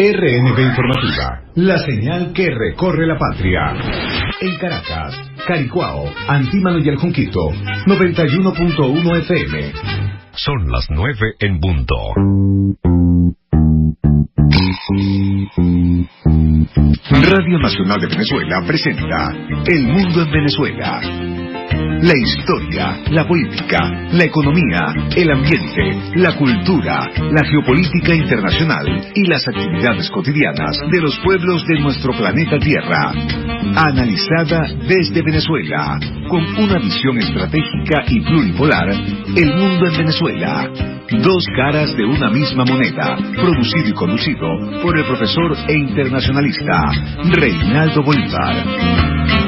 RNB Informativa, la señal que recorre la patria. En Caracas, Caricuao, Antímano y El Junquito, 91.1 FM. Son las 9 en punto. Radio Nacional de Venezuela presenta El Mundo en Venezuela. La historia, la política, la economía, el ambiente, la cultura, la geopolítica internacional y las actividades cotidianas de los pueblos de nuestro planeta Tierra. Analizada desde Venezuela, con una visión estratégica y pluripolar, El Mundo en Venezuela. Dos caras de una misma moneda, producido y conducido por el profesor e internacionalista Reinaldo Bolívar.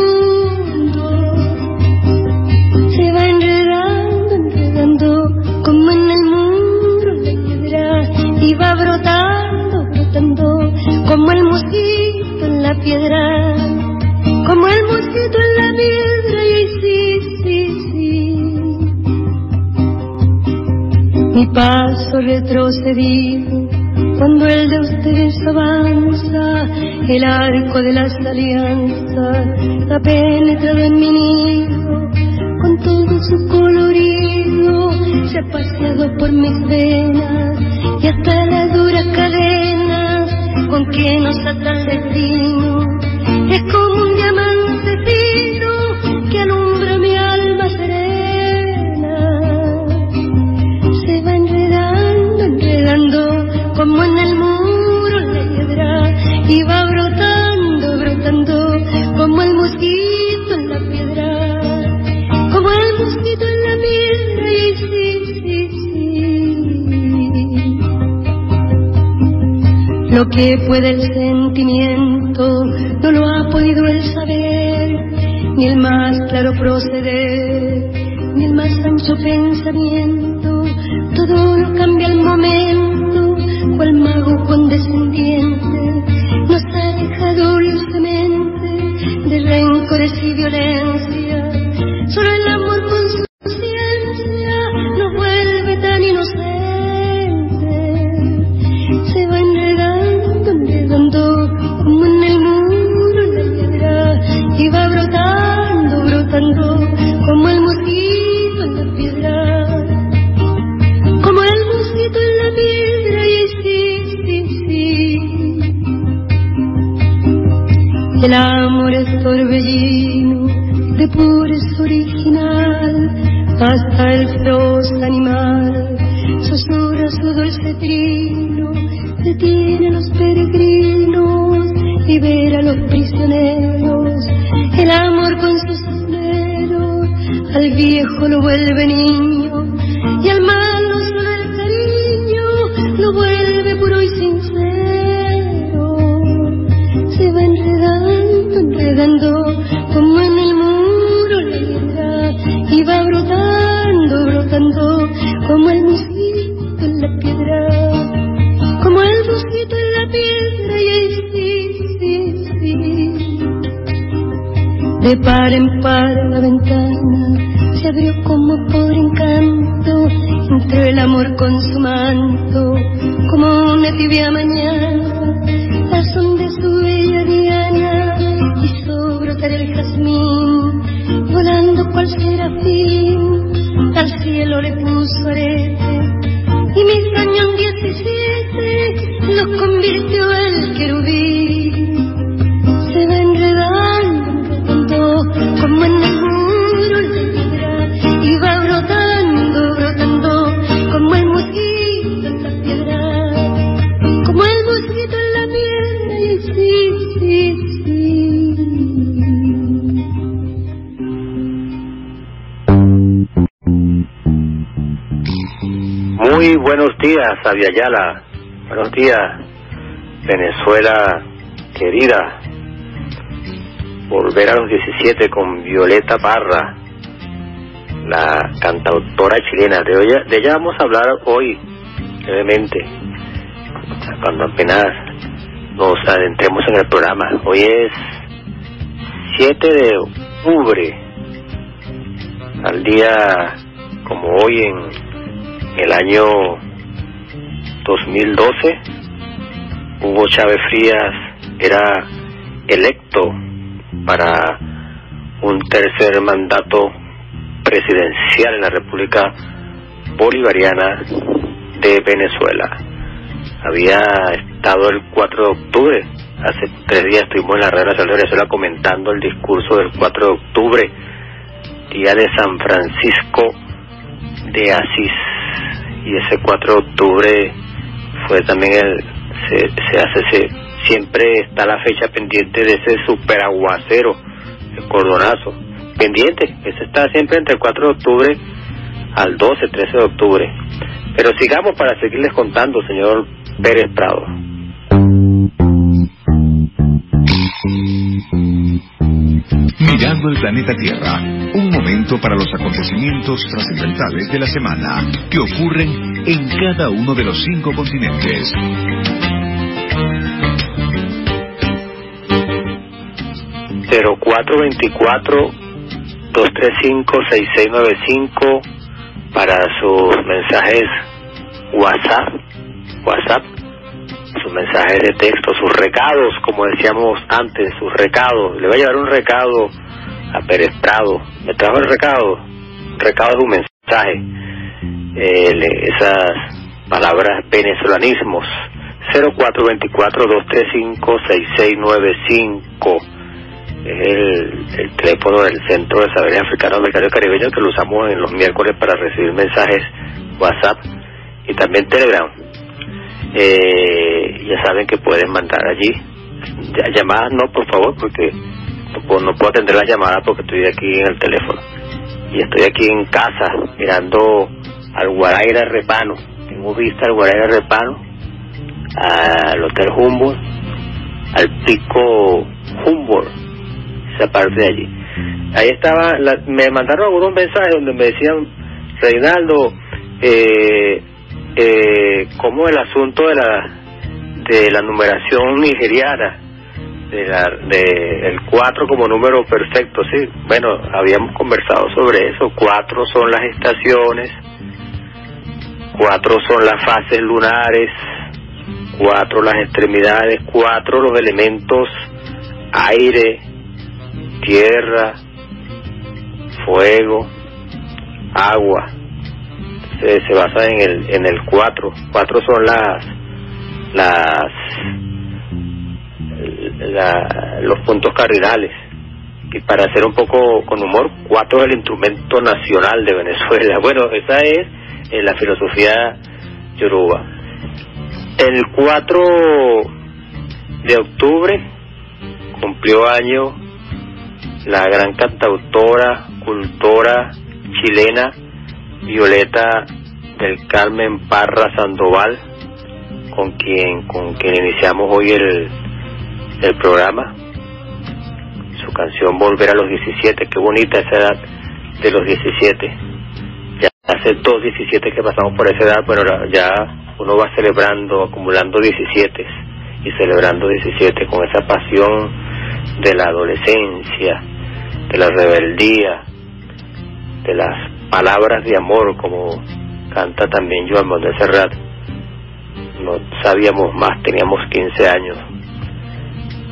Brotando, brotando, como el mosquito en la piedra, como el mosquito en la piedra, y sí, sí, sí. Mi paso retrocedido, cuando el de ustedes avanza, el arco de las alianzas ha penetrado en mi nido, con todo su colorido, se ha paseado por mis venas y hasta las duras cadenas con que nos ata el destino. Es como un diamante Lo que puede el sentimiento, no lo ha podido el saber, ni el más claro proceder, ni el más ancho pensamiento, todo lo cambia al momento, cual mago condescendiente, nos ha alejado dulcemente de rencores y violencia, con sus esmeros, al viejo lo vuelve niño, y al malo solo el cariño lo vuelve puro y sincero. Se va enredando, enredando, De par en par la ventana se abrió como por encanto, entró el amor con su manto, como una tibia mañana, días, Aviala. Buenos días, Venezuela querida. Volver a los 17 con Violeta Parra, la cantautora chilena. De ella, de ella vamos a hablar hoy, brevemente, cuando apenas nos adentremos en el programa. Hoy es 7 de octubre, al día como hoy en el año 2012, Hugo Chávez Frías era electo para un tercer mandato presidencial en la República Bolivariana de Venezuela. Había estado el 4 de octubre, hace tres días estuvimos en la Red Nacional de Venezuela comentando el discurso del 4 de octubre, día de San Francisco de Asís. Y ese 4 de octubre fue también el, se, se hace, se, siempre está la fecha pendiente de ese superaguacero, el cordonazo, pendiente, ese está siempre entre el 4 de octubre al 12, 13 de octubre. Pero sigamos para seguirles contando, señor Pérez Prado. Mirando el planeta Tierra, un momento para los acontecimientos trascendentales de la semana que ocurren en cada uno de los cinco continentes. cero cuatro veinticuatro dos tres cinco seis seis nueve cinco para sus mensajes WhatsApp, WhatsApp, sus mensajes de texto, sus recados, como decíamos antes, sus recados. Le voy a llevar un recado a Pérez Prado. Me trajo el recado, un recado de un mensaje. Eh, esas palabras venezolanismos. 0424-235-6695 es el, el teléfono del Centro de Saberes Africanos Americanos Caribeños que lo usamos en los miércoles para recibir mensajes WhatsApp y también Telegram. Eh, ya saben que pueden mandar allí. Llamadas no, por favor, porque no puedo, atender las llamadas porque estoy aquí en el teléfono. Y estoy aquí en casa mirando al Guaraira Repano. Tengo vista al Guaraira Repano, al Hotel Humboldt, al Pico Humboldt, esa parte de allí. Ahí estaba, la- me mandaron algunos mensajes donde me decían, Reinaldo, eh, eh, como el asunto de la de la numeración nigeriana, de la, de el 4 como número perfecto, sí. Bueno, habíamos conversado sobre eso. Cuatro son las estaciones, cuatro son las fases lunares, cuatro las extremidades, cuatro los elementos aire, tierra, fuego, agua. Se, se basa en el en el cuatro. Cuatro son las las la- los puntos cardinales. Y para hacer un poco con humor, cuatro es el instrumento nacional de Venezuela. Bueno, esa es eh, la filosofía yoruba. El 4 de octubre cumplió año la gran cantautora, cultora chilena Violeta del Carmen Parra Sandoval, con quien con quien iniciamos hoy el, el programa. Su canción Volver a los 17, qué bonita esa edad de los 17. Ya hace dos 17 que pasamos por esa edad, pero ya uno va celebrando, acumulando 17 y celebrando 17 con esa pasión de la adolescencia, de la rebeldía, de las palabras de amor, como canta también Joan Manuel Serrat. No sabíamos más, teníamos 15 años.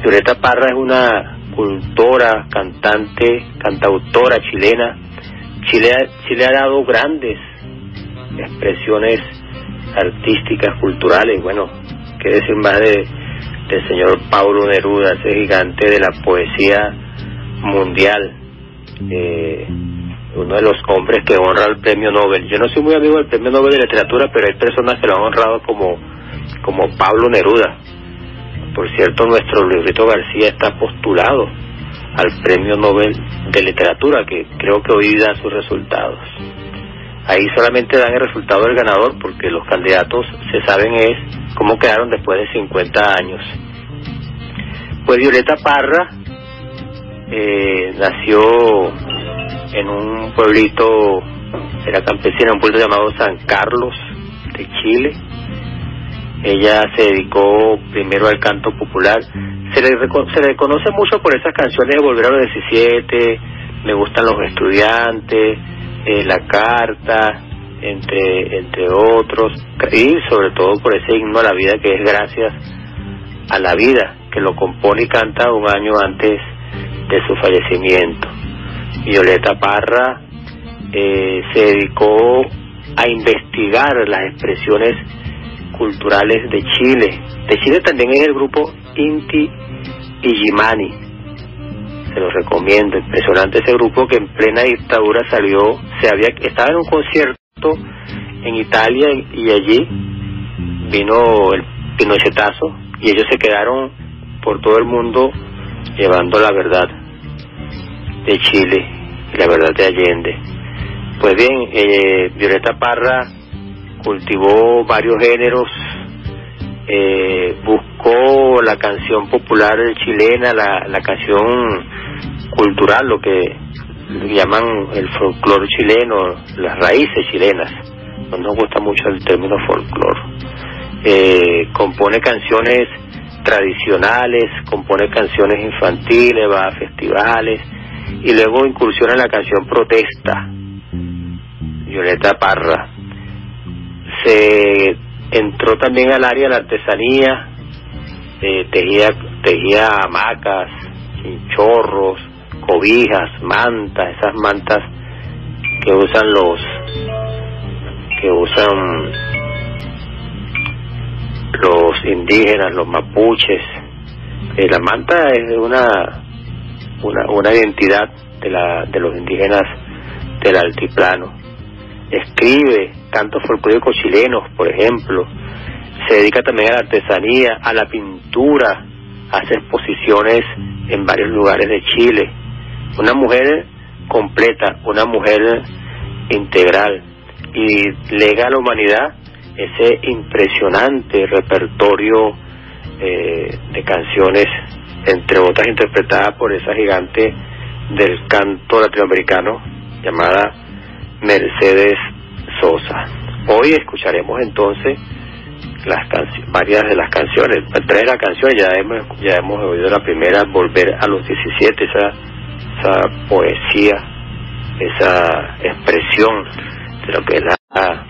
Violeta Parra es una cultora, cantante, cantautora chilena. Chile, Chile ha dado grandes expresiones artísticas, culturales. Bueno, qué decir más de del señor Paulo Neruda, ese gigante de la poesía mundial, eh, uno de los hombres que honra el premio Nobel. Yo no soy muy amigo del premio Nobel de literatura, pero hay personas que lo han honrado como, como Pablo Neruda. Por cierto, nuestro librito García está postulado al premio Nobel de literatura, que creo que hoy da sus resultados. Ahí solamente dan el resultado del ganador porque los candidatos se saben es cómo quedaron después de 50 años. Pues Violeta Parra eh, nació en un pueblito, era campesina, un pueblo llamado San Carlos de Chile. Ella se dedicó primero al canto popular. Se le, se le conoce mucho por esas canciones de Volver a los 17, Me gustan los estudiantes, eh, La Carta, entre, entre otros, y sobre todo por ese himno a la vida que es gracias a la vida, que lo compone y canta un año antes de su fallecimiento. Violeta Parra eh, se dedicó a investigar las expresiones culturales de Chile. De Chile también es el grupo Inti y Yimani. Se los recomiendo, impresionante ese grupo que en plena dictadura salió, se había estaba en un concierto en Italia y allí vino el pinochetazo y ellos se quedaron por todo el mundo llevando la verdad de Chile la verdad de Allende. Pues bien, eh, Violeta Parra cultivó varios géneros, eh, buscó la canción popular chilena, la, la canción cultural, lo que llaman el folclore chileno, las raíces chilenas. No nos gusta mucho el término folclore. Eh, compone canciones tradicionales, compone canciones infantiles, va a festivales, y luego incursiona en la canción Protesta, Violeta Parra. Se entró también al área de la artesanía, eh, tejía, tejía hamacas, chinchorros, cobijas, mantas, esas mantas que usan los que usan los indígenas, los mapuches. Eh, la manta es una una, una identidad de, la, de los indígenas del altiplano. Escribe cantos folclóricos chilenos, por ejemplo. Se dedica también a la artesanía, a la pintura, hace exposiciones en varios lugares de Chile. Una mujer completa, una mujer integral y lega a la humanidad ese impresionante repertorio eh, de canciones entre otras interpretada por esa gigante del canto latinoamericano llamada Mercedes Sosa. Hoy escucharemos entonces las varias de las canciones, tres de las canciones, ya hemos, ya hemos oído la primera, Volver a los 17, esa, esa poesía, esa expresión de lo que es la,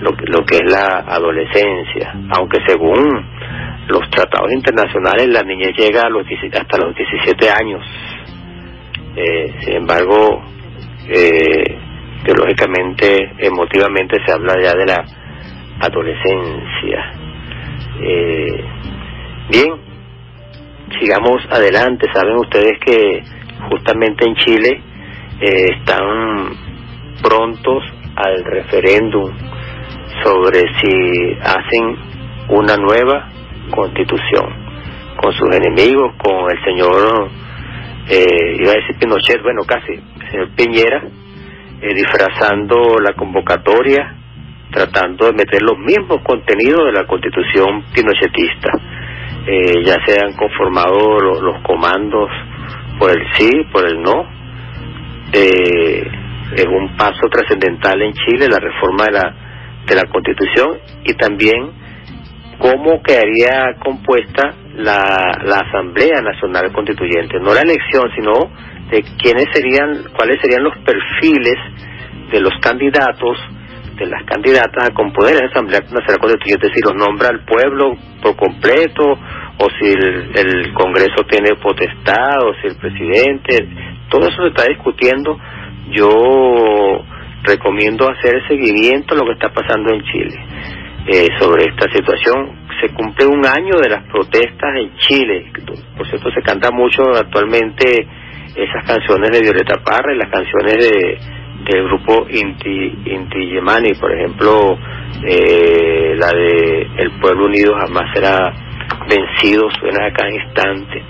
lo, lo que es la adolescencia, aunque según los tratados internacionales la niñez llega a los, hasta los 17 años. Eh, sin embargo, eh, teológicamente, emotivamente se habla ya de la adolescencia. Eh, bien, sigamos adelante. Saben ustedes que justamente en Chile eh, están prontos al referéndum sobre si hacen una nueva constitución, con sus enemigos, con el señor, eh, iba a decir Pinochet, bueno, casi, el señor Piñera, eh, disfrazando la convocatoria, tratando de meter los mismos contenidos de la constitución pinochetista. Eh, ya se han conformado los, comandos por el sí, por el no. Eh, es un paso trascendental en Chile la reforma de la, de la constitución y también cómo quedaría compuesta la, la Asamblea Nacional Constituyente, no la elección, sino de quiénes serían, cuáles serían los perfiles de los candidatos, de las candidatas a componer la Asamblea Nacional Constituyente, si los nombra el pueblo por completo, o si el, el Congreso tiene potestad, o si el presidente, todo eso se está discutiendo. Yo recomiendo hacer seguimiento a lo que está pasando en Chile eh, sobre esta situación. Se cumple un año de las protestas en Chile. Por cierto, se canta mucho actualmente esas canciones de Violeta Parra y las canciones de del grupo Inti, Inti Yemani, por ejemplo, eh, la de El Pueblo Unido jamás será vencido, suena acá en instante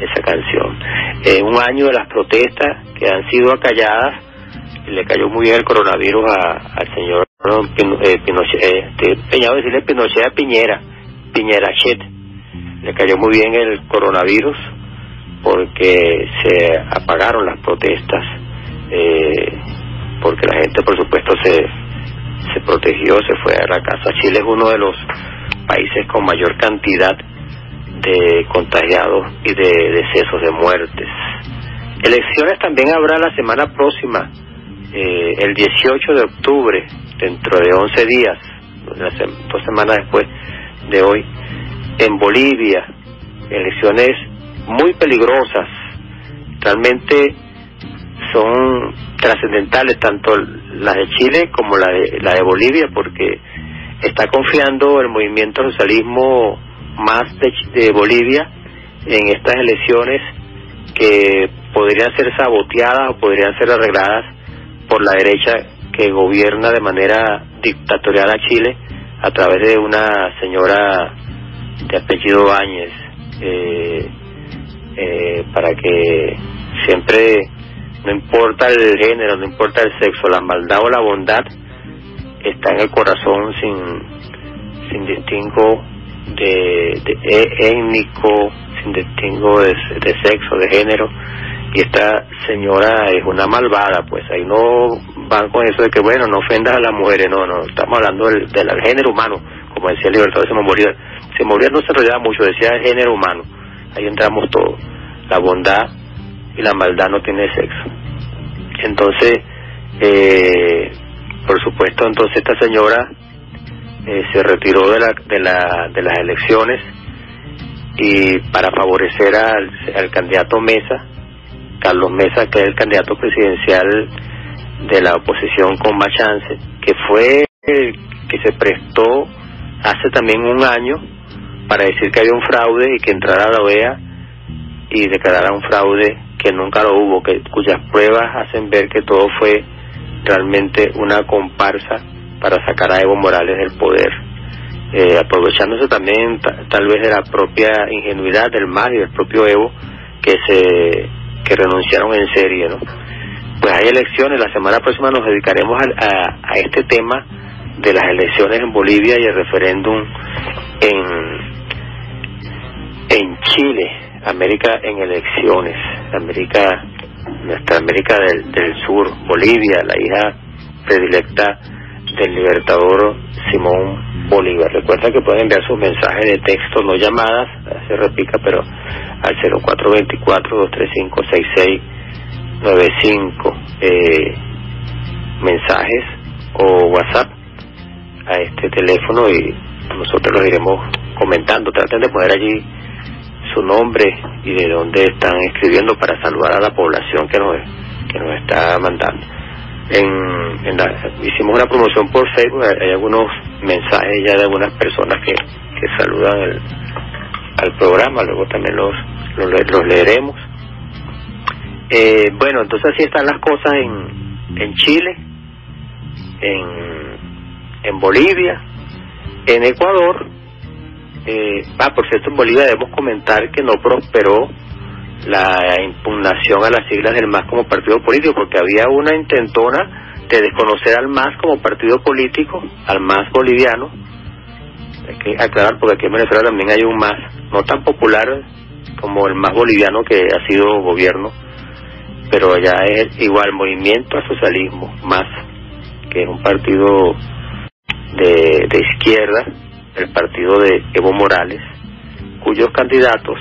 esa canción. Eh, un año de las protestas que han sido acalladas le cayó muy bien el coronavirus al señor eh, Pinochet, este, Peñado decirle Pinochet a Piñera, Piñera Chet. Le cayó muy bien el coronavirus porque se apagaron las protestas, eh, porque la gente por supuesto se, se protegió, se fue a la casa. Chile es uno de los países con mayor cantidad de contagiados y de decesos, de muertes. Elecciones también habrá la semana próxima, eh, el 18 de octubre, dentro de 11 días, dos semanas después de hoy, en Bolivia, elecciones muy peligrosas, realmente son trascendentales tanto las de Chile como la de, la de Bolivia porque está confiando el movimiento socialismo más de, Bolivia en estas elecciones que podrían ser saboteadas o podrían ser arregladas por la derecha que gobierna de manera dictatorial a Chile a través de una señora de apellido Báñez eh, eh, para que siempre no importa el género, no importa el sexo, la maldad o la bondad está en el corazón sin, sin distingo de, e, étnico, sin distingo de, sexo, de género. Y esta señora es una malvada, pues ahí no van con eso de que, bueno, no ofendas a las mujeres, no, no, estamos hablando del, del género humano, como decía el libertador Simón Bolívar. Simón Bolívar no se enrollaba mucho, decía el género humano, ahí entramos todos. La bondad y la maldad no tiene sexo. Entonces, eh, por supuesto, entonces esta señora eh, se retiró de, la, de, la, de las elecciones y para favorecer al, al candidato Mesa, Carlos Mesa, que es el candidato presidencial de la oposición con más chance, que fue el que se prestó hace también un año para decir que había un fraude y que entrara a la OEA y declarara un fraude que nunca lo hubo, que cuyas pruebas hacen ver que todo fue realmente una comparsa para sacar a Evo Morales del poder, eh, aprovechándose también tal vez de la propia ingenuidad del MAS y del propio Evo que se que renunciaron en serie, ¿no? Pues hay elecciones, la semana próxima nos dedicaremos a, a este tema de las elecciones en Bolivia y el referéndum en en Chile América en elecciones, América, nuestra América del, del Sur, Bolivia, la hija predilecta del libertador Simón Bolívar. Recuerda que pueden enviar sus mensajes de texto, no llamadas, se repica, pero al 0424-235-6695, eh, mensajes o WhatsApp a este teléfono y nosotros los iremos comentando. Traten de poner allí su nombre y de dónde están escribiendo para saludar a la población que nos, que nos está mandando. En, en hicimos una promoción por Facebook, hay algunos mensajes ya de algunas personas que, que saludan el, al programa, luego también los, los, leeremos. Eh, bueno, entonces así están las cosas en, en Chile, en, en Bolivia, en Ecuador eh, ah, por cierto, en Bolivia debemos comentar que no prosperó la impugnación a las siglas del MAS como partido político, porque había una intentona de desconocer al MAS como partido político, al MAS boliviano. Hay que aclarar, porque aquí en Venezuela también hay un MAS, no tan popular como el MAS boliviano que ha sido gobierno, pero ya es igual movimiento al socialismo, MAS, que es un partido de, de izquierda el partido de Evo Morales, cuyos candidatos,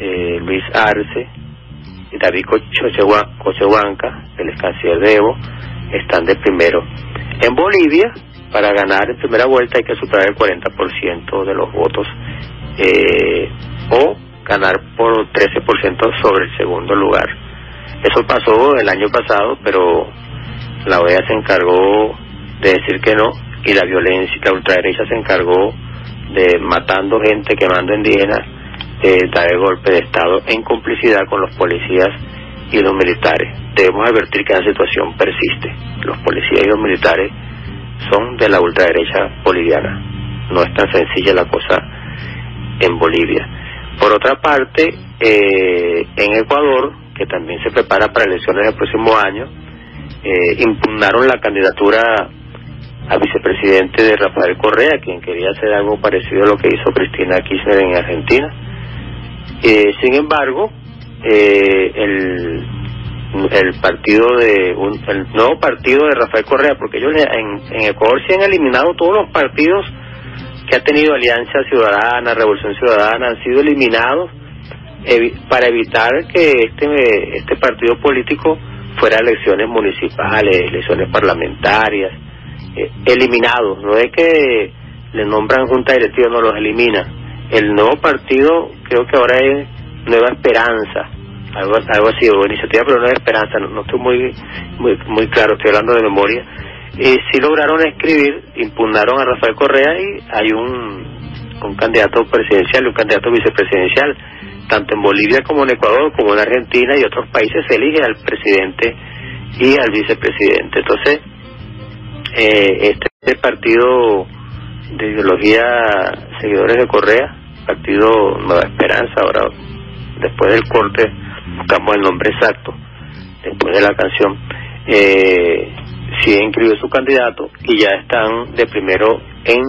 eh, Luis Arce David Cochehuanca, el canciller de Evo, están de primero. En Bolivia, para ganar en primera vuelta hay que superar el 40% de los votos eh, o ganar por 13% sobre el segundo lugar. Eso pasó el año pasado, pero la OEA se encargó de decir que no y la violencia, la ultraderecha se encargó de matando gente, quemando indígenas, de dar el golpe de Estado en complicidad con los policías y los militares. Debemos advertir que esa situación persiste. Los policías y los militares son de la ultraderecha boliviana. No es tan sencilla la cosa en Bolivia. Por otra parte, eh, en Ecuador, que también se prepara para elecciones del próximo año, eh, impugnaron la candidatura a vicepresidente de Rafael Correa, quien quería hacer algo parecido a lo que hizo Cristina Kirchner en Argentina. Eh, sin embargo, eh, el, el partido de un, el nuevo partido de Rafael Correa, porque ellos en, en Ecuador se han eliminado todos los partidos que ha tenido Alianza Ciudadana, Revolución Ciudadana, han sido eliminados para evitar que este este partido político fuera elecciones municipales, elecciones parlamentarias, eh, eliminados. No es que le nombran junta directiva, no los elimina. El nuevo partido creo que ahora es Nueva Esperanza, algo, algo así, o iniciativa pero Nueva Esperanza, no, estoy muy, muy muy claro, estoy hablando de memoria. Y sí lograron escribir, impugnaron a Rafael Correa y hay un, un candidato presidencial y un candidato vicepresidencial tanto en Bolivia como en Ecuador, como en Argentina y otros países, se elige al presidente y al vicepresidente. Entonces, eh, este partido de ideología seguidores de Correa, partido Nueva Esperanza, ahora después del corte buscamos el nombre exacto, después de la canción, eh, sí inscribió su candidato y ya están de primero en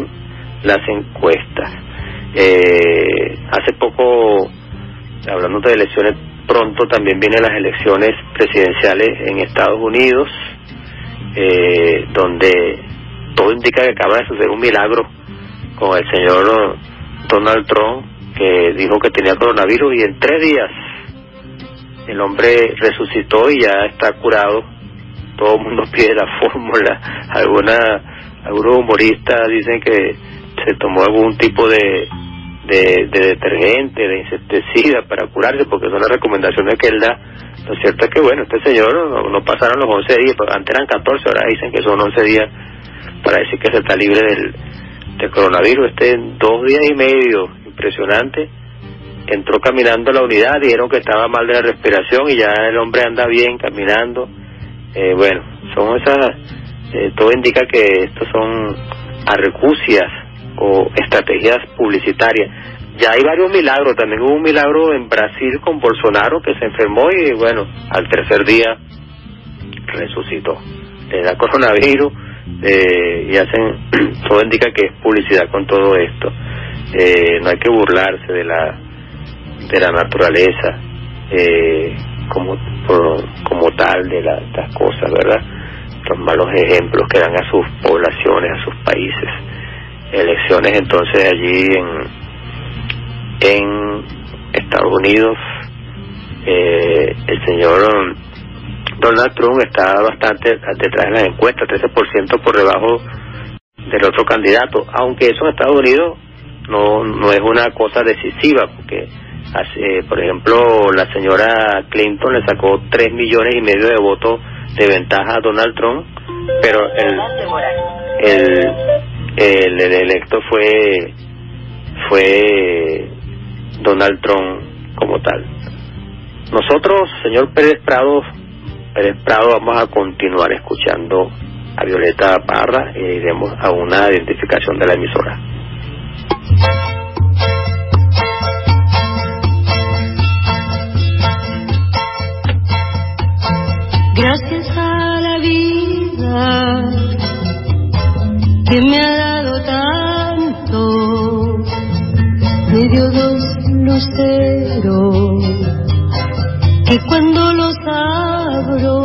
las encuestas. Eh, hace poco hablando de elecciones, pronto también vienen las elecciones presidenciales en Estados Unidos, eh, donde todo indica que acaba de suceder un milagro con el señor Donald Trump, que dijo que tenía coronavirus y en tres días el hombre resucitó y ya está curado. Todo el mundo pide la fórmula. Alguna, algunos humoristas dicen que se tomó algún tipo de de, detergente, de insecticida para curarse, porque son las recomendaciones que él da. Lo cierto es que, bueno, este señor no, pasaron los 11 días, antes eran 14, ahora dicen que son 11 días para decir que se está libre del, del coronavirus. Este en dos días y medio, impresionante, entró caminando a la unidad, dijeron que estaba mal de la respiración y ya el hombre anda bien caminando. Eh, bueno, son esas, eh, todo indica que estos son arrecucias o estrategias publicitarias. Ya hay varios milagros, también hubo un milagro en Brasil con Bolsonaro que se enfermó y bueno, al tercer día resucitó. Le da coronavirus eh, y hacen, todo indica que es publicidad con todo esto. Eh, no hay que burlarse de la de la naturaleza eh, como como tal de las cosas, ¿verdad? Los malos ejemplos que dan a sus poblaciones, a sus países elecciones entonces allí en en Estados Unidos eh, el señor Donald Trump está bastante detrás de las encuestas 13% por debajo del otro candidato aunque eso en Estados Unidos no no es una cosa decisiva porque hace, por ejemplo la señora Clinton le sacó 3 millones y medio de votos de ventaja a Donald Trump pero el el el, electo fue fue Donald Trump como tal. Nosotros, señor Pérez Prado, Pérez Prado, vamos a continuar escuchando a Violeta Parra e iremos a una identificación de la emisora. Gracias a la vida que me ha dado tanto, me dio dos luceros, que cuando los abro,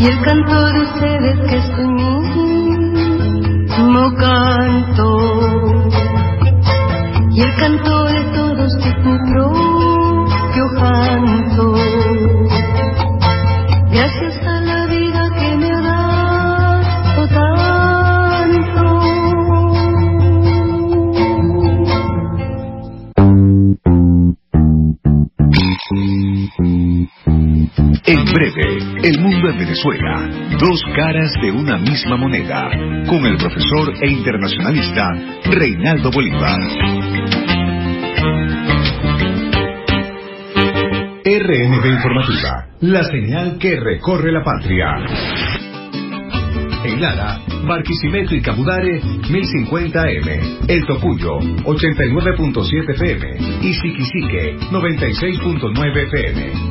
y el canto de ustedes que es mi mismo canto. Y el canto de todos Venezuela, dos caras de una misma moneda, con el profesor e internacionalista Reinaldo Bolívar. RNB Informativa, la señal que recorre la patria. En Lara, Barquisimeto y Cabudare, 1050M. El Tocuyo, 89.7 FM. Y Siquisique, 96.9 FM.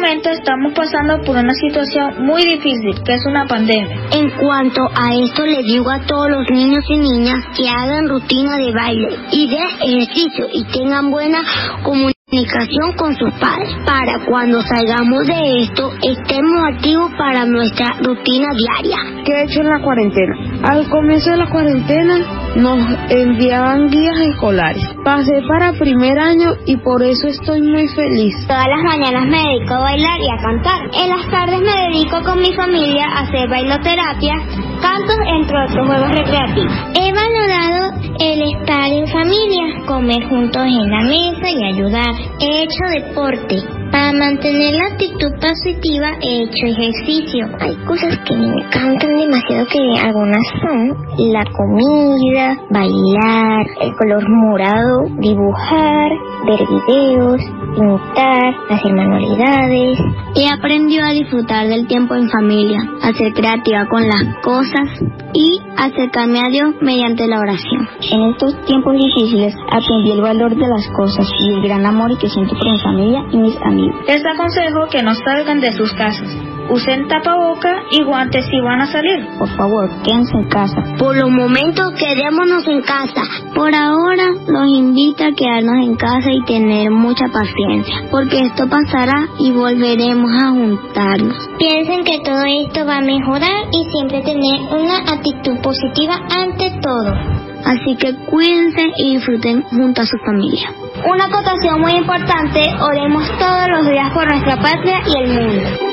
Momento estamos pasando por una situación muy difícil, que es una pandemia. En cuanto a esto, le digo a todos los niños y niñas que hagan rutina de baile y de ejercicio y tengan buena comunicación con sus padres para cuando salgamos de esto estemos activos para nuestra rutina diaria. ¿Qué he hecho en la cuarentena? Al comienzo de la cuarentena nos enviaban guías escolares. Pasé para primer año y por eso estoy muy feliz. Todas las mañanas me dedico a bailar y a cantar. En las tardes me dedico con mi familia a hacer bailoterapia, cantos, entre otros juegos recreativos. He valorado el estar en familia, comer juntos en la mesa y ayudar. He hecho deporte. Para mantener la actitud positiva he hecho ejercicio. Hay cosas que me encantan demasiado que algunas son la comida, bailar, el color morado, dibujar, ver videos, pintar, hacer manualidades. He aprendido a disfrutar del tiempo en familia, a ser creativa con las cosas y acercarme a Dios mediante la oración. En estos tiempos difíciles aprendí el valor de las cosas y el gran amor que siento por mi familia y mis amigos. Les aconsejo que no salgan de sus casas. Usen tapaboca y guantes si van a salir. Por favor, quédense en casa. Por los momentos, quedémonos en casa. Por ahora, los invito a quedarnos en casa y tener mucha paciencia, porque esto pasará y volveremos a juntarnos. Piensen que todo esto va a mejorar y siempre tener una actitud positiva ante todo. Así que cuídense y disfruten junto a su familia. Una acotación muy importante, oremos todos los días por nuestra patria y el mundo.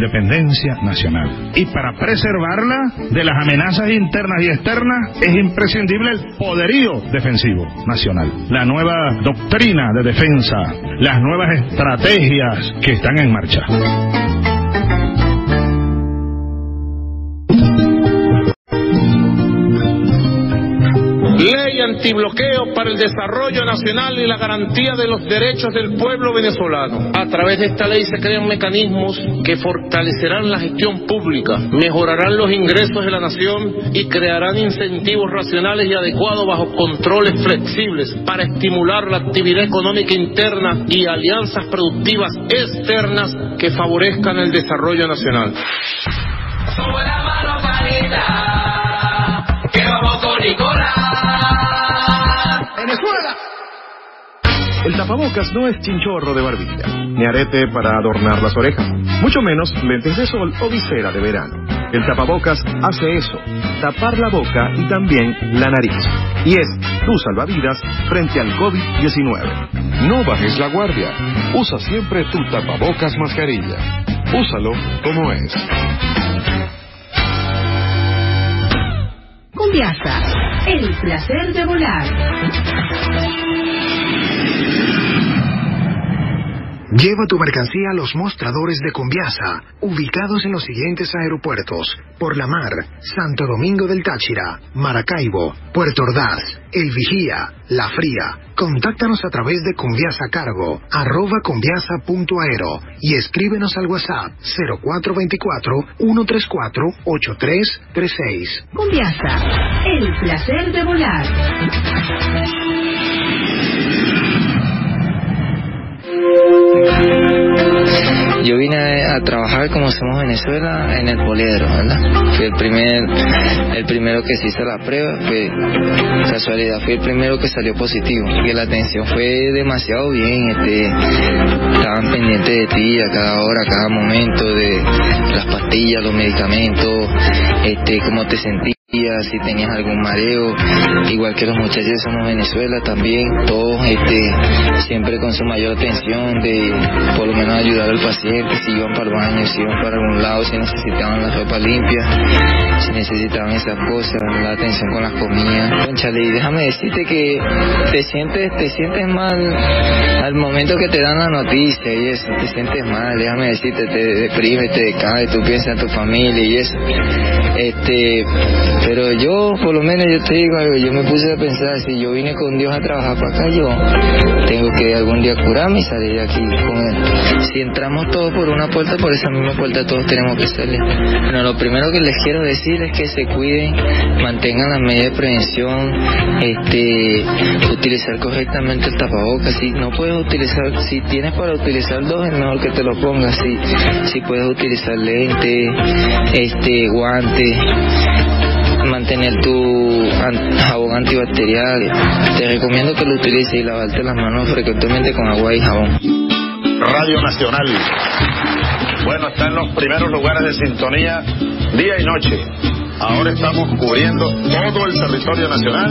Independencia nacional. Y para preservarla de las amenazas internas y externas es imprescindible el poderío defensivo nacional, la nueva doctrina de defensa, las nuevas estrategias que están en marcha. Ley antibloqueo para el desarrollo nacional y la garantía de los derechos del pueblo venezolano. A través de esta ley se crean mecanismos que fortalecerán la gestión pública, mejorarán los ingresos de la nación y crearán incentivos racionales y adecuados bajo controles flexibles para estimular la actividad económica interna y alianzas productivas externas que favorezcan el desarrollo nacional. Sube la mano, que vamos con Nicolás. Venezuela. El tapabocas no es chinchorro de barbilla, ni arete para adornar las orejas, mucho menos lentes de sol o visera de verano. El tapabocas hace eso, tapar la boca y también la nariz. Y es tu salvavidas frente al COVID-19. No bajes la guardia. Usa siempre tu tapabocas mascarilla. Úsalo como es. Cumbiasa, el placer de volar. Lleva tu mercancía a los mostradores de Conviasa, ubicados en los siguientes aeropuertos: Por la Mar, Santo Domingo del Táchira, Maracaibo, Puerto Ordaz, El Vigía, La Fría. Contáctanos a través de Conviasa Cargo, arroba conviasa.aero y escríbenos al WhatsApp 0424-134-8336. Cumbiasa, el placer de volar. Yo vine a trabajar como hacemos Venezuela en el poliedro, ¿verdad? Fui el primer, el primero que se hizo la prueba, fue casualidad, fui el primero que salió positivo, que la atención fue demasiado bien, este, estaban pendientes de ti a cada hora, a cada momento, de las pastillas, los medicamentos, este, cómo te sentías si tenías algún mareo, igual que los muchachos Somos Venezuela también, todos este, siempre con su mayor atención de por lo menos ayudar al paciente, si iban para el baño, si iban para algún lado, si necesitaban la ropa limpia, si necesitaban esas cosas, la atención con las comidas. Conchale, y déjame decirte que te sientes, te sientes mal al momento que te dan la noticia y eso, te sientes mal, déjame decirte, te deprime, te decae, tú piensas en tu familia y eso. Este, pero yo, por lo menos, yo te digo algo, yo me puse a pensar, si yo vine con Dios a trabajar para acá, yo tengo que algún día curarme y salir de aquí con Él. Si entramos todos por una puerta, por esa misma puerta todos tenemos que salir. Bueno, lo primero que les quiero decir es que se cuiden, mantengan las medidas de prevención, este, utilizar correctamente el tapabocas. Si no puedes utilizar, si tienes para utilizar dos, es mejor que te lo pongas. Si, si puedes utilizar lentes, este, guantes mantener tu jabón antibacterial. Te recomiendo que lo utilices y lavarte las manos frecuentemente con agua y jabón. Radio Nacional. Bueno, está en los primeros lugares de sintonía día y noche. Ahora estamos cubriendo todo el territorio nacional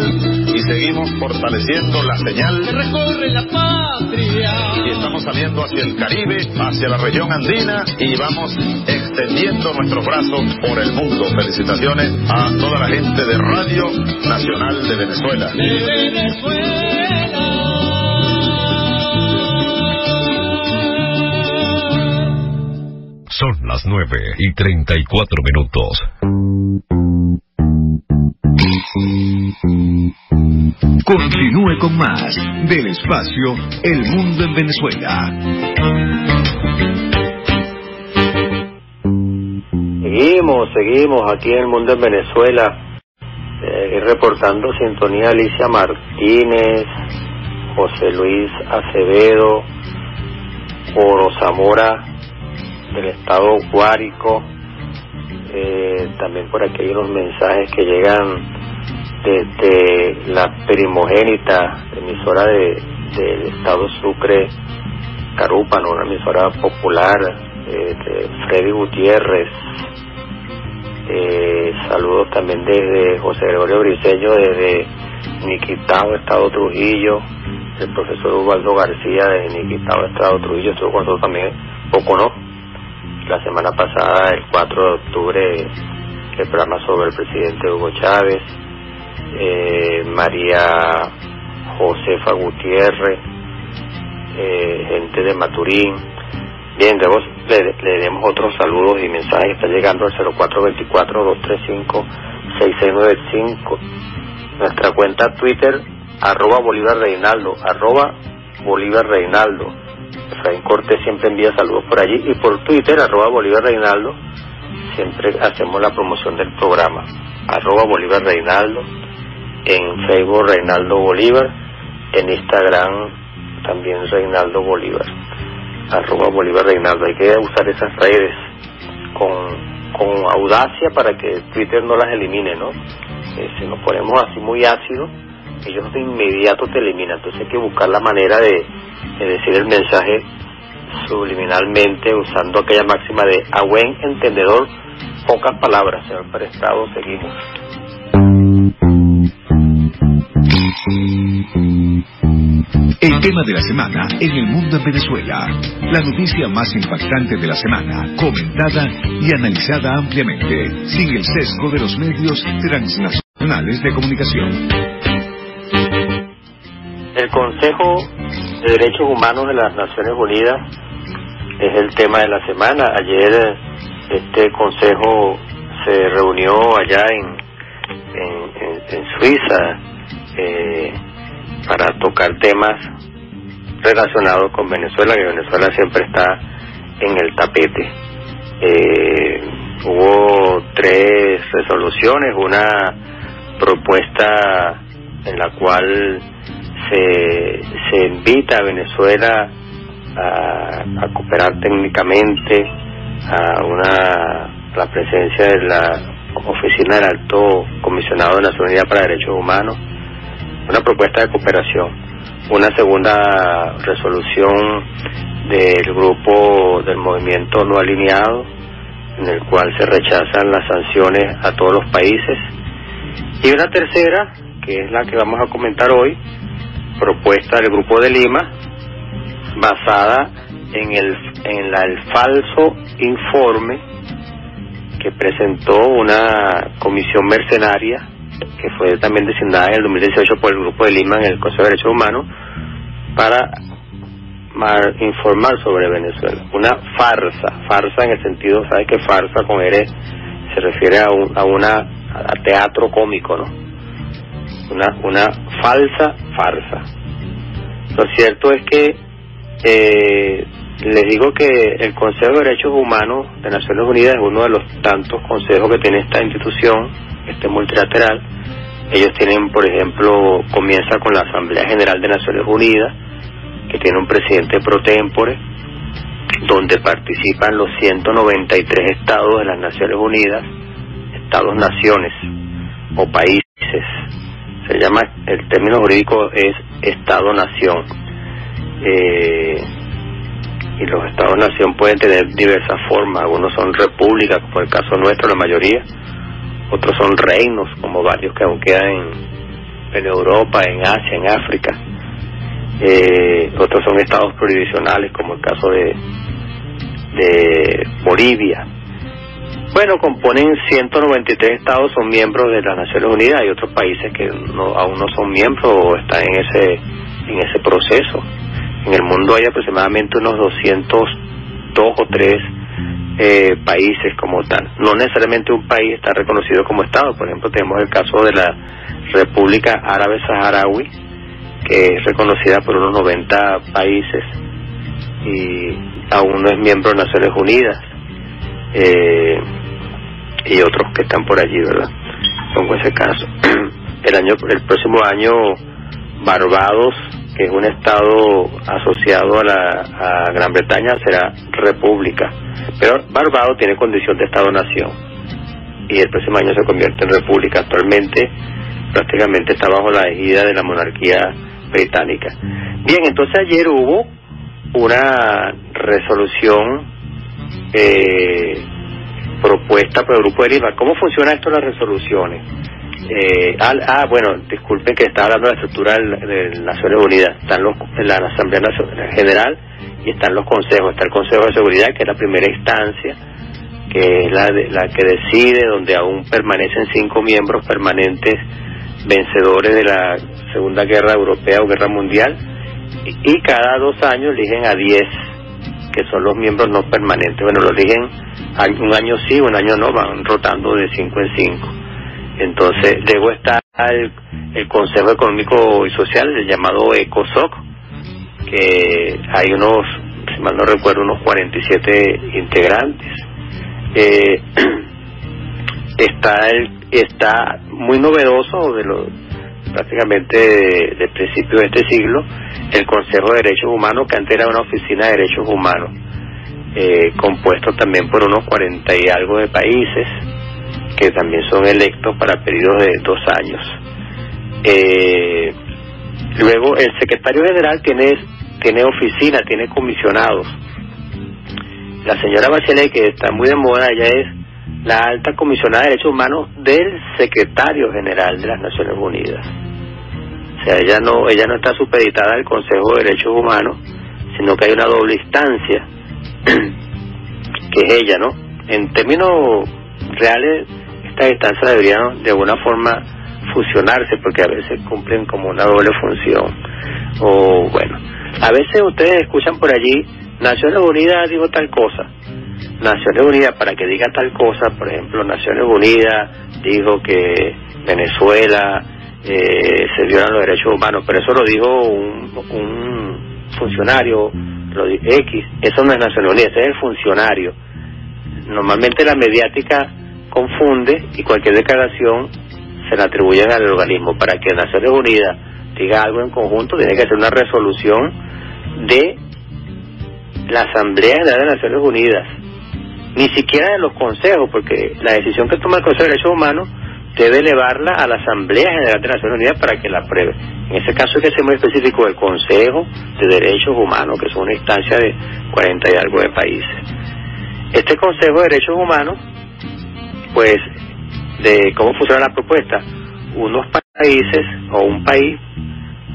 y seguimos fortaleciendo la señal. recorre la patria. Y estamos saliendo hacia el Caribe, hacia la región andina y vamos extendiendo nuestros brazos por el mundo. Felicitaciones a toda la gente de Radio Nacional de Venezuela. De Venezuela. Son las 9 y 34 minutos. Continúe con más del espacio El Mundo en Venezuela. Seguimos, seguimos aquí en el mundo en Venezuela. Eh, ir reportando sintonía Alicia Martínez, José Luis Acevedo, Oro Zamora del estado Guárico. Eh, también por aquí hay unos mensajes que llegan desde la primogénita emisora de, del estado Sucre, Carúpano, una emisora popular, eh, de Freddy Gutiérrez. Eh, saludos también desde José Gregorio Briceño, desde Niquitao, Estado Trujillo, el profesor Ubaldo García desde Niquitao, Estado Trujillo, estuvo con nosotros también, poco no, la semana pasada, el 4 de octubre, el programa sobre el presidente Hugo Chávez, eh, María Josefa Gutiérrez, eh, gente de Maturín. Bien, de vos le, le demos otros saludos y mensajes. Está llegando al 0424-235-6695. Nuestra cuenta Twitter, arroba Bolívar Reinaldo, arroba Bolívar Reinaldo. Efraín Cortés siempre envía saludos por allí. Y por Twitter, arroba Bolívar Reinaldo, siempre hacemos la promoción del programa. Arroba Bolívar Reinaldo, en Facebook Reinaldo Bolívar, en Instagram también Reinaldo Bolívar, arroba Bolívar Reinaldo. Hay que usar esas redes con, con audacia para que Twitter no las elimine, ¿no? Eh, si nos ponemos así muy ácidos, ellos de inmediato te eliminan. Entonces hay que buscar la manera de, de decir el mensaje subliminalmente usando aquella máxima de a buen entendedor, pocas palabras, señor prestado, seguimos. El tema de la semana en el mundo en Venezuela. La noticia más impactante de la semana, comentada y analizada ampliamente, sin el sesgo de los medios transnacionales de comunicación. Consejo de Derechos Humanos de las Naciones Unidas es el tema de la semana. Ayer este consejo se reunió allá en, en, en, en Suiza eh, para tocar temas relacionados con Venezuela, que Venezuela siempre está en el tapete. Eh, hubo tres resoluciones, una propuesta en la cual se, se invita a Venezuela a, cooperar técnicamente a una la presencia de la oficina del alto comisionado de Naciones Unidas para Derechos Humanos una propuesta de cooperación una segunda resolución del grupo del movimiento no alineado en el cual se rechazan las sanciones a todos los países y una tercera que es la que vamos a comentar hoy propuesta del grupo de Lima basada en el en la, el falso informe que presentó una comisión mercenaria que fue también designada en el 2018 por el Grupo de Lima en el Consejo de Derechos Humanos para informar sobre Venezuela. Una farsa, farsa en el sentido, ¿sabes qué farsa con R se refiere a, un, a una a teatro cómico, ¿no? Una, una falsa farsa. Lo cierto es que eh, les digo que el Consejo de Derechos Humanos de Naciones Unidas es uno de los tantos consejos que tiene esta institución, este multilateral. Ellos tienen, por ejemplo, comienza con la Asamblea General de Naciones Unidas, que tiene un presidente pro tempore, donde participan los 193 estados de las Naciones Unidas, estados-naciones o países. Se llama, el término jurídico es Estado-nación. Eh, y los estados-nación pueden tener diversas formas. Algunos son repúblicas, como el caso nuestro, la mayoría. Otros son reinos, como varios que aún quedan en, en Europa, en Asia, en África. Eh, otros son estados provisionales, como el caso de, de Bolivia. Bueno, componen 193 estados, son miembros de las Naciones Unidas. Hay otros países que no, aún no son miembros o están en ese, en ese proceso. En el mundo hay aproximadamente unos 202 o 3 eh, países como tal. No necesariamente un país está reconocido como Estado. Por ejemplo, tenemos el caso de la República Árabe Saharaui, que es reconocida por unos 90 países y aún no es miembro de Naciones Unidas. Eh, y otros que están por allí, ¿verdad? pongo ese caso. El año, el próximo año, Barbados, que es un estado asociado a la a Gran Bretaña, será república. Pero Barbados tiene condición de estado-nación y el próximo año se convierte en república. Actualmente, prácticamente está bajo la ejida de la monarquía británica. Bien, entonces ayer hubo una resolución eh, propuesta por el Grupo de Lima. ¿Cómo funciona esto las resoluciones? Eh, ah, ah, bueno, disculpen que estaba hablando de la estructura de Naciones Unidas. Están los, en la Asamblea Nacional General y están los consejos. Está el Consejo de Seguridad, que es la primera instancia, que es la, la que decide, donde aún permanecen cinco miembros permanentes vencedores de la Segunda Guerra Europea o Guerra Mundial. Y cada dos años eligen a diez, que son los miembros no permanentes. Bueno, lo eligen un año sí, un año no, van rotando de cinco en cinco. Entonces, luego está el, el Consejo Económico y Social, el llamado ECOSOC, que hay unos, si mal no recuerdo, unos 47 integrantes. Eh, está el, está muy novedoso de lo prácticamente del de principio de este siglo el Consejo de Derechos Humanos que antes era una oficina de derechos humanos eh, compuesto también por unos cuarenta y algo de países que también son electos para periodos de dos años. Eh, luego, el secretario general tiene, tiene oficina, tiene comisionados. La señora Bachelet, que está muy de moda, ella es la alta comisionada de derechos humanos del secretario general de las Naciones Unidas. O sea, ella no, ella no está supeditada al Consejo de Derechos Humanos, sino que hay una doble instancia, que es ella, ¿no? En términos reales, estas instancias deberían de alguna forma fusionarse porque a veces cumplen como una doble función. O bueno, a veces ustedes escuchan por allí, Naciones Unidas dijo tal cosa. Naciones Unidas, para que diga tal cosa, por ejemplo, Naciones Unidas dijo que Venezuela eh, se violan los derechos humanos, pero eso lo dijo un, un funcionario, X, eso no es Naciones Unidas, ese es el funcionario. Normalmente la mediática confunde y cualquier declaración se la atribuyen al organismo. Para que Naciones Unidas diga algo en conjunto, tiene que ser una resolución de la Asamblea de Naciones Unidas, ni siquiera de los consejos, porque la decisión que toma el Consejo de Derechos Humanos debe elevarla a la Asamblea General de Naciones Unidas para que la apruebe. En ese caso hay que ser muy específico del Consejo de Derechos Humanos, que es una instancia de cuarenta y algo de países. Este Consejo de Derechos Humanos pues de cómo funciona la propuesta. Unos países o un país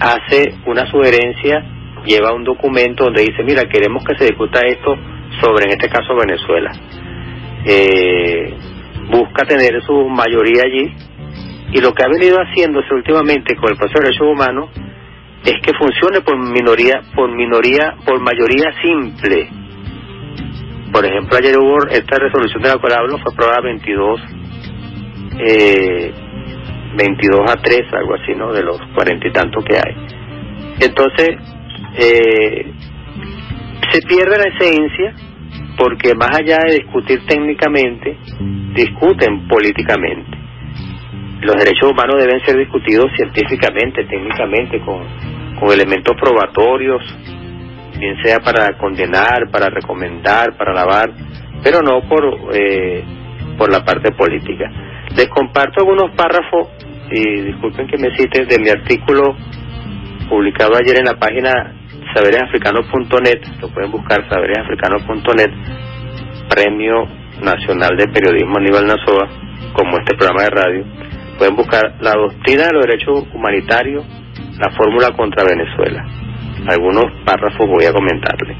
hace una sugerencia, lleva un documento donde dice, mira, queremos que se discuta esto sobre, en este caso, Venezuela. Eh, busca tener su mayoría allí y lo que ha venido haciéndose últimamente con el proceso de derechos humanos es que funcione por minoría, por minoría, por mayoría simple por ejemplo, ayer hubo esta resolución de la cual hablo, fue aprobada 22, eh, 22 a 3, algo así, ¿no? De los cuarenta y tantos que hay. Entonces, eh, se pierde la esencia porque más allá de discutir técnicamente, discuten políticamente. Los derechos humanos deben ser discutidos científicamente, técnicamente, con, con elementos probatorios, bien sea para condenar, para recomendar, para alabar, pero no por, eh, por la parte política. Les comparto algunos párrafos, y disculpen que me citen, de mi artículo publicado ayer en la página saberesafricanos.net, lo pueden buscar saberesafricanos.net, Premio Nacional de Periodismo Aníbal Nazoa, como este programa de radio. Pueden buscar la doctrina de los derechos humanitarios, la fórmula contra Venezuela algunos párrafos voy a comentarle.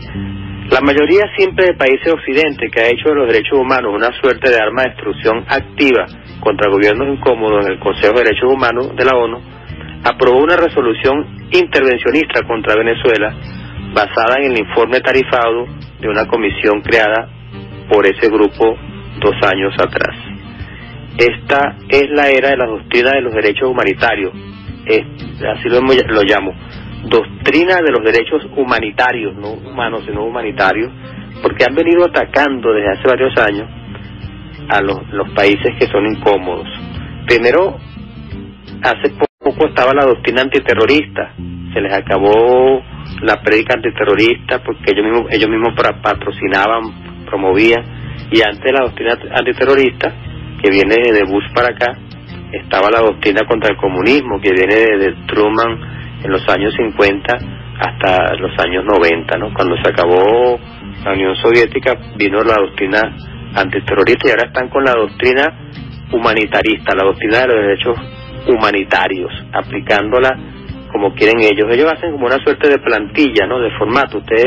La mayoría simple de países occidentes que ha hecho de los derechos humanos una suerte de arma de destrucción activa contra gobiernos incómodos en el Consejo de Derechos Humanos de la ONU, aprobó una resolución intervencionista contra Venezuela basada en el informe tarifado de una comisión creada por ese grupo dos años atrás. Esta es la era de la doctrina de los derechos humanitarios, así lo, lo llamo, doctrina de los derechos humanitarios, no humanos, sino humanitarios, porque han venido atacando desde hace varios años a los, los países que son incómodos. Primero, hace poco estaba la doctrina antiterrorista, se les acabó la prédica antiterrorista porque ellos mismos, ellos mismos patrocinaban, promovían, y antes de la doctrina antiterrorista, que viene de Bush para acá, estaba la doctrina contra el comunismo, que viene de, Truman en los años 50 hasta los años 90, ¿no? Cuando se acabó la Unión Soviética, vino la doctrina antiterrorista y ahora están con la doctrina humanitarista, la doctrina de los derechos humanitarios, aplicándola como quieren ellos. Ellos hacen como una suerte de plantilla, ¿no? De formato. Ustedes,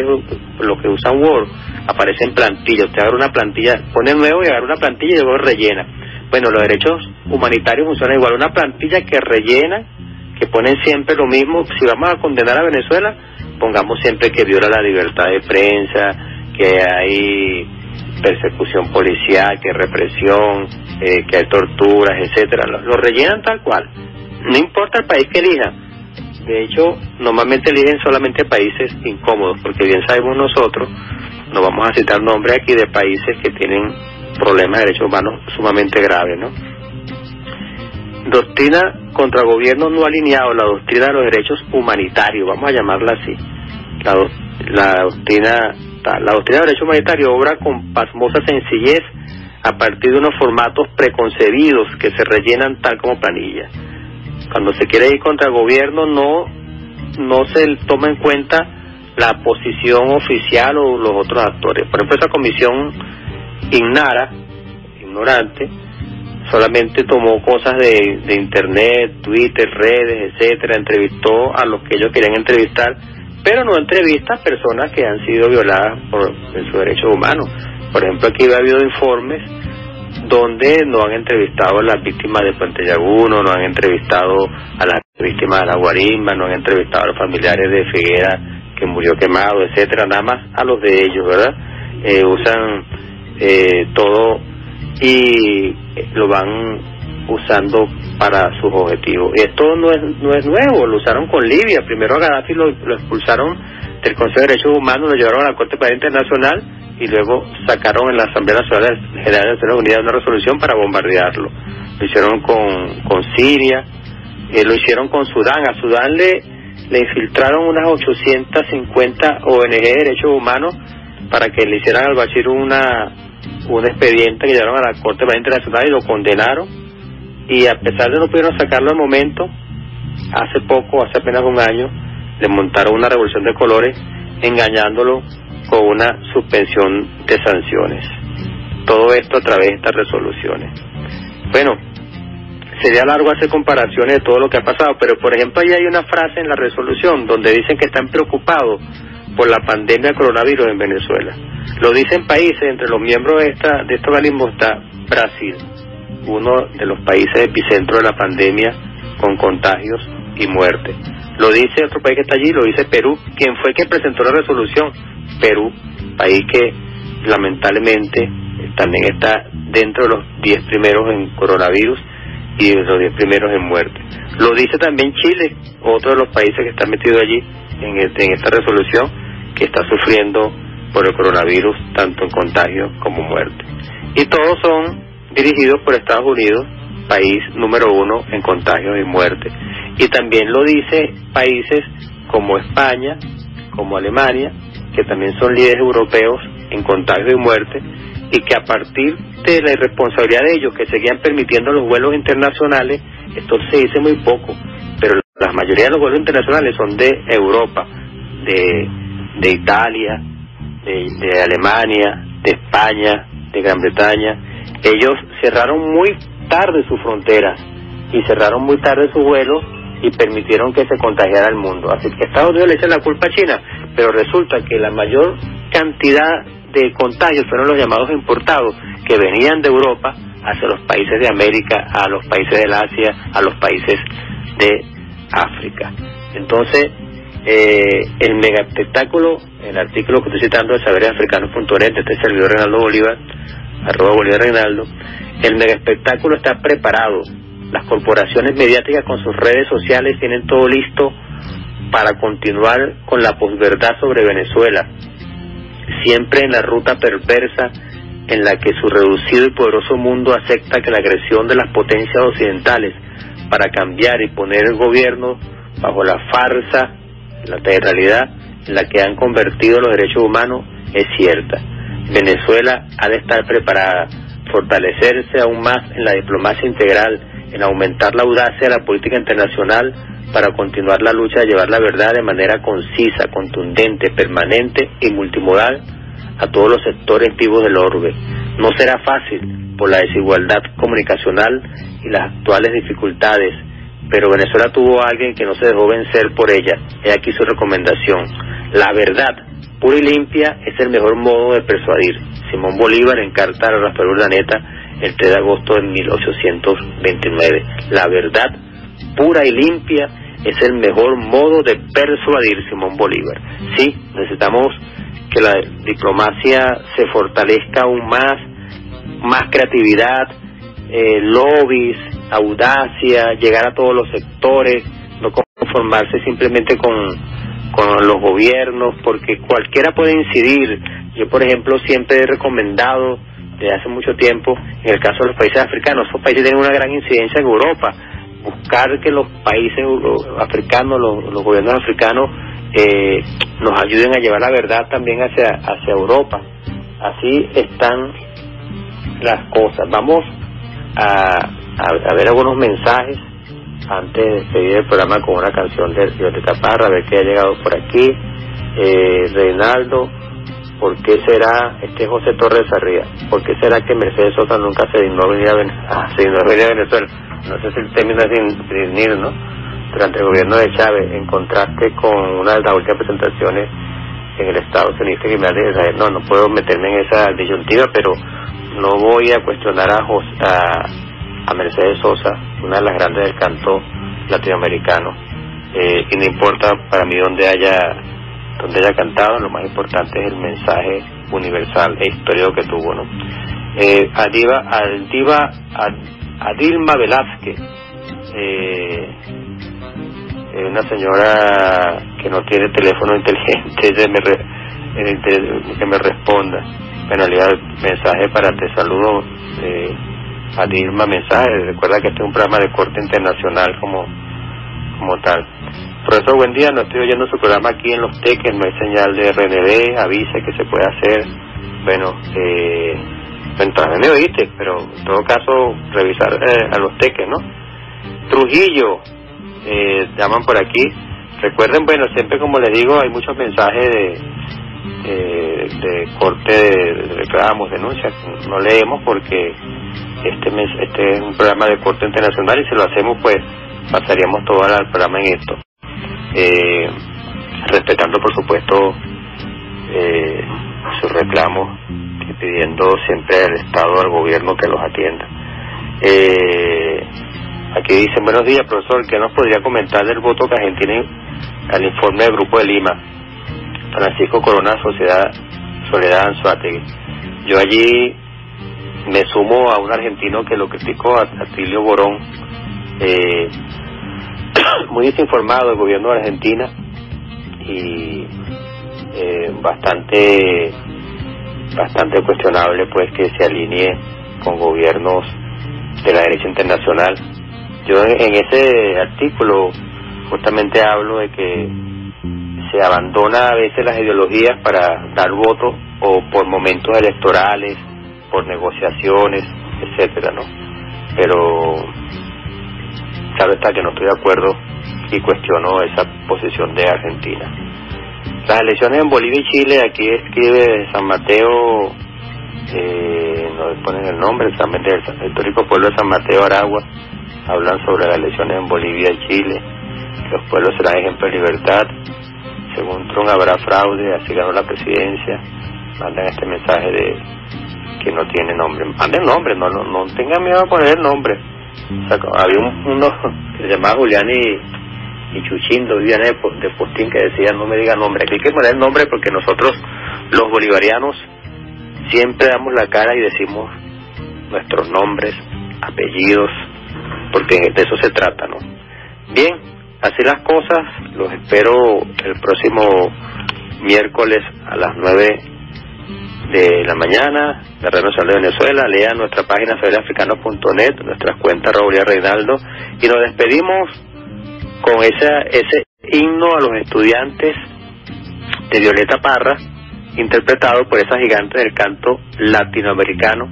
lo que usan Word, aparece en plantilla. Usted agarra una plantilla, pone nuevo y agarra una plantilla y luego rellena. Bueno, los derechos humanitarios funcionan igual. Una plantilla que rellena, que ponen siempre lo mismo. Si vamos a condenar a Venezuela, pongamos siempre que viola la libertad de prensa, que hay persecución policial, que represión, eh, que hay torturas, etcétera. Lo, rellenan tal cual. No importa el país que elija. De hecho, normalmente eligen solamente países incómodos, porque bien sabemos nosotros, no vamos a citar nombres aquí de países que tienen problemas de derechos humanos sumamente graves, ¿no? Doctrina contra gobiernos no alineados, la doctrina de los derechos humanitarios, vamos a llamarla así. La, la doctrina la doctrina de derecho humanitario obra con pasmosa sencillez a partir de unos formatos preconcebidos que se rellenan tal como planilla. Cuando se quiere ir contra el gobierno no, no se toma en cuenta la posición oficial o los otros actores. Por ejemplo, esa comisión ignara, ignorante, solamente tomó cosas de, de internet, Twitter, redes, etcétera, entrevistó a los que ellos querían entrevistar pero no entrevista personas que han sido violadas por sus derechos humanos. Por ejemplo, aquí ha habido informes donde no han entrevistado a las víctimas de Puente Llaguno, no han entrevistado a las víctimas de la Guarimba, no han entrevistado a los familiares de Figuera que murió quemado, etcétera, nada más a los de ellos, ¿verdad? Eh, usan eh, todo y lo van usando para sus objetivos. Y esto no es, no es nuevo, lo usaron con Libia. Primero a Gaddafi lo, expulsaron del Consejo de Derechos Humanos, lo llevaron a la Corte Penal Internacional y luego sacaron en la Asamblea Nacional General de Naciones Unidas una resolución para bombardearlo. Lo hicieron con, con Siria, eh, lo hicieron con Sudán. A Sudán le, le infiltraron unas 850 ONG de derechos humanos para que le hicieran al Bashir una, un expediente que llevaron a la Corte Penal Internacional y lo condenaron y a pesar de no pudieron sacarlo al momento, hace poco, hace apenas un año, le montaron una revolución de colores engañándolo con una suspensión de sanciones. Todo esto a través de estas resoluciones. Bueno, sería largo hacer comparaciones de todo lo que ha pasado, pero por ejemplo ahí hay una frase en la resolución donde dicen que están preocupados por la pandemia de coronavirus en Venezuela. Lo dicen países, entre los miembros de, esta, de este organismo está Brasil, uno de los países epicentro de la pandemia con contagios y muerte. Lo dice otro país que está allí, lo dice Perú, quien fue quien presentó la resolución. Perú, país que lamentablemente también está dentro de los 10 primeros en coronavirus y de los 10 primeros en muerte. Lo dice también Chile, otro de los países que está metido allí en, este, en esta resolución, que está sufriendo por el coronavirus tanto en contagio como muerte. Y todos son dirigidos por Estados Unidos, país número uno en contagios y muerte. Y también lo dice países como España, como Alemania, que también son líderes europeos en contagios y muerte, y que a partir de la irresponsabilidad de ellos, que seguían permitiendo los vuelos internacionales, esto se dice muy poco, pero la mayoría de los vuelos internacionales son de Europa, de, de Italia, de Alemania, de España, de Gran Bretaña, ellos cerraron muy tarde sus fronteras y cerraron muy tarde sus vuelos y permitieron que se contagiara el mundo. Así que Estados Unidos le echa la culpa a China, pero resulta que la mayor cantidad de contagios fueron los llamados importados que venían de Europa hacia los países de América, a los países del Asia, a los países de África. Entonces, eh, el mega espectáculo, el artículo que estoy citando de saberesafricanos.net de este servidor Renaldo Bolívar, arroba Bolívar Reinaldo, el mega espectáculo está preparado. Las corporaciones mediáticas con sus redes sociales tienen todo listo para continuar con la posverdad sobre Venezuela, siempre en la ruta perversa en la que su reducido y poderoso mundo acepta que la agresión de las potencias occidentales para cambiar y poner el gobierno bajo la farsa, la realidad en la que han convertido los derechos humanos es cierta. Venezuela ha de estar preparada, fortalecerse aún más en la diplomacia integral, en aumentar la audacia de la política internacional para continuar la lucha de llevar la verdad de manera concisa, contundente, permanente y multimodal a todos los sectores vivos del orbe. No será fácil por la desigualdad comunicacional y las actuales dificultades, pero Venezuela tuvo a alguien que no se dejó vencer por ella. He aquí su recomendación. La verdad, pura y limpia, es el mejor modo de persuadir. Simón Bolívar en carta a Rafael Urdaneta el 3 de agosto de 1829. La verdad, pura y limpia, es el mejor modo de persuadir Simón Bolívar. Sí, necesitamos que la diplomacia se fortalezca aún más, más creatividad, eh, lobbies, audacia, llegar a todos los sectores, no conformarse simplemente con, con los gobiernos, porque cualquiera puede incidir. Yo, por ejemplo, siempre he recomendado desde hace mucho tiempo, en el caso de los países africanos, esos países tienen una gran incidencia en Europa, buscar que los países africanos, los, los gobiernos africanos, eh, nos ayuden a llevar la verdad también hacia, hacia Europa. Así están las cosas. Vamos a, a, ver algunos mensajes antes de seguir el programa con una canción de Violeta a ver qué ha llegado por aquí. Eh, Reinaldo, ¿por qué será, este José Torres Arriba, ¿por qué será que Mercedes Sosa nunca se dignó a venir a, Venezuela? No sé si el término es venir, ¿no? Durante el gobierno de Chávez, en contraste con una de las últimas presentaciones en el Estado Unidos que me ha no, no puedo meterme en esa disyuntiva, pero no voy a cuestionar a, a, Mercedes Sosa, una de las grandes del canto latinoamericano. Eh, y no importa para mí donde haya, donde haya cantado, lo más importante es el mensaje universal e histórico que tuvo. ¿no? Eh, Adiva, Aldiva, Adilma Velázquez, eh, una señora que no tiene teléfono inteligente, me que me responda en realidad mensaje para te saludo eh, a Dilma mensaje. Recuerda que este es un programa de corte internacional como como tal. Profesor buen día. No estoy oyendo su programa aquí en los teques. No hay señal de RNB avise que se puede hacer. Bueno eh, entonces me oíste pero en todo caso revisar eh, a los teques no Trujillo eh, llaman por aquí. Recuerden bueno siempre como les digo hay muchos mensajes de eh, de corte de, reclamos, denuncias, no leemos porque este mes, este es un programa de corte internacional y si lo hacemos pues pasaríamos todo el programa en esto. Eh, respetando por supuesto eh, sus reclamos y pidiendo siempre al Estado, al gobierno que los atienda. Eh, aquí dicen, buenos días profesor, ¿qué nos podría comentar del voto que Argentina al informe del Grupo de Lima? Francisco Corona Sociedad Soledad Anzuategui. Yo allí me sumo a un argentino que lo criticó, a Atilio Borón, eh, muy desinformado del gobierno de Argentina y eh, bastante bastante cuestionable pues que se alinee con gobiernos de la derecha internacional. Yo en ese artículo justamente hablo de que se abandona a veces las ideologías para dar votos o por momentos electorales, por negociaciones, etcétera, ¿no? Pero claro está que no estoy de acuerdo y cuestiono esa posición de Argentina. Las elecciones en Bolivia y Chile, aquí escribe San Mateo, eh, no ponen el nombre, exactamente el histórico pueblo de San Mateo Aragua, hablan sobre las elecciones en Bolivia y Chile, los pueblos serán ejemplo de libertad, según Trump habrá fraude, así ganó la presidencia, mandan este mensaje de que no tiene nombre. Manden nombre, no, no, no tengan miedo a poner el nombre. había uno que se llamaba Julián y, y Chuchín, dos de, de postín que decían no me diga nombre. Aquí hay que poner el nombre porque nosotros, los bolivarianos, siempre damos la cara y decimos nuestros nombres, apellidos, porque de eso se trata, ¿no? Bien, Así las cosas, los espero el próximo miércoles a las nueve de la mañana, Radio Nacional de Venezuela. Lean nuestra página saberafricano.net, nuestras cuentas Raúl Reinaldo. Y nos despedimos con esa, ese himno a los estudiantes de Violeta Parra, interpretado por esa gigante del canto latinoamericano,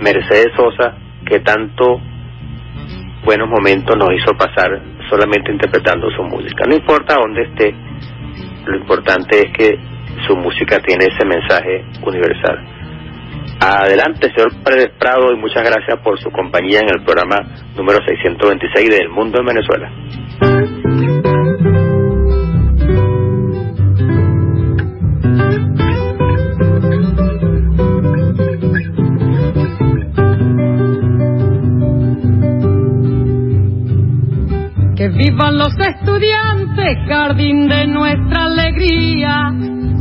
Mercedes Sosa, que tanto buenos momentos nos hizo pasar solamente interpretando su música. No importa dónde esté, lo importante es que su música tiene ese mensaje universal. Adelante, señor Pérez Prado, y muchas gracias por su compañía en el programa número 626 del Mundo en Venezuela. Que vivan los estudiantes, jardín de nuestra alegría.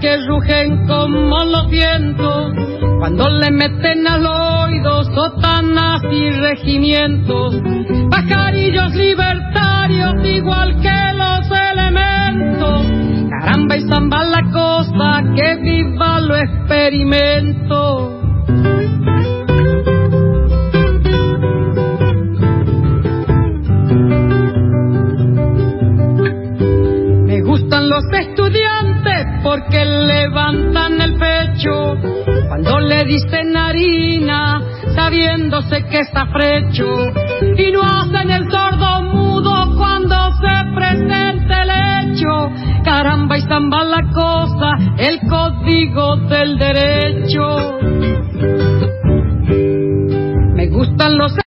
que rugen como los vientos cuando le meten al oído sotanas y regimientos, pajarillos libertarios igual que los elementos. Caramba y zamba la cosa, que viva lo experimento. Me gustan los estudiantes porque levantan el pecho cuando le dicen harina, sabiéndose que está frecho, y no hacen el sordo mudo cuando se presente el hecho. Caramba y zamba la cosa, el código del derecho. Me gustan los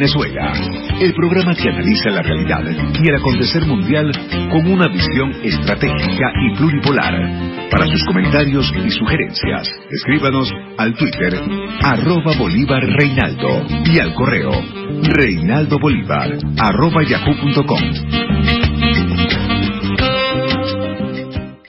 Venezuela, el programa que analiza la realidad y el acontecer mundial con una visión estratégica y pluripolar. Para sus comentarios y sugerencias, escríbanos al Twitter arroba Bolívar Reinaldo y al correo reinaldobolívar yahoo.com.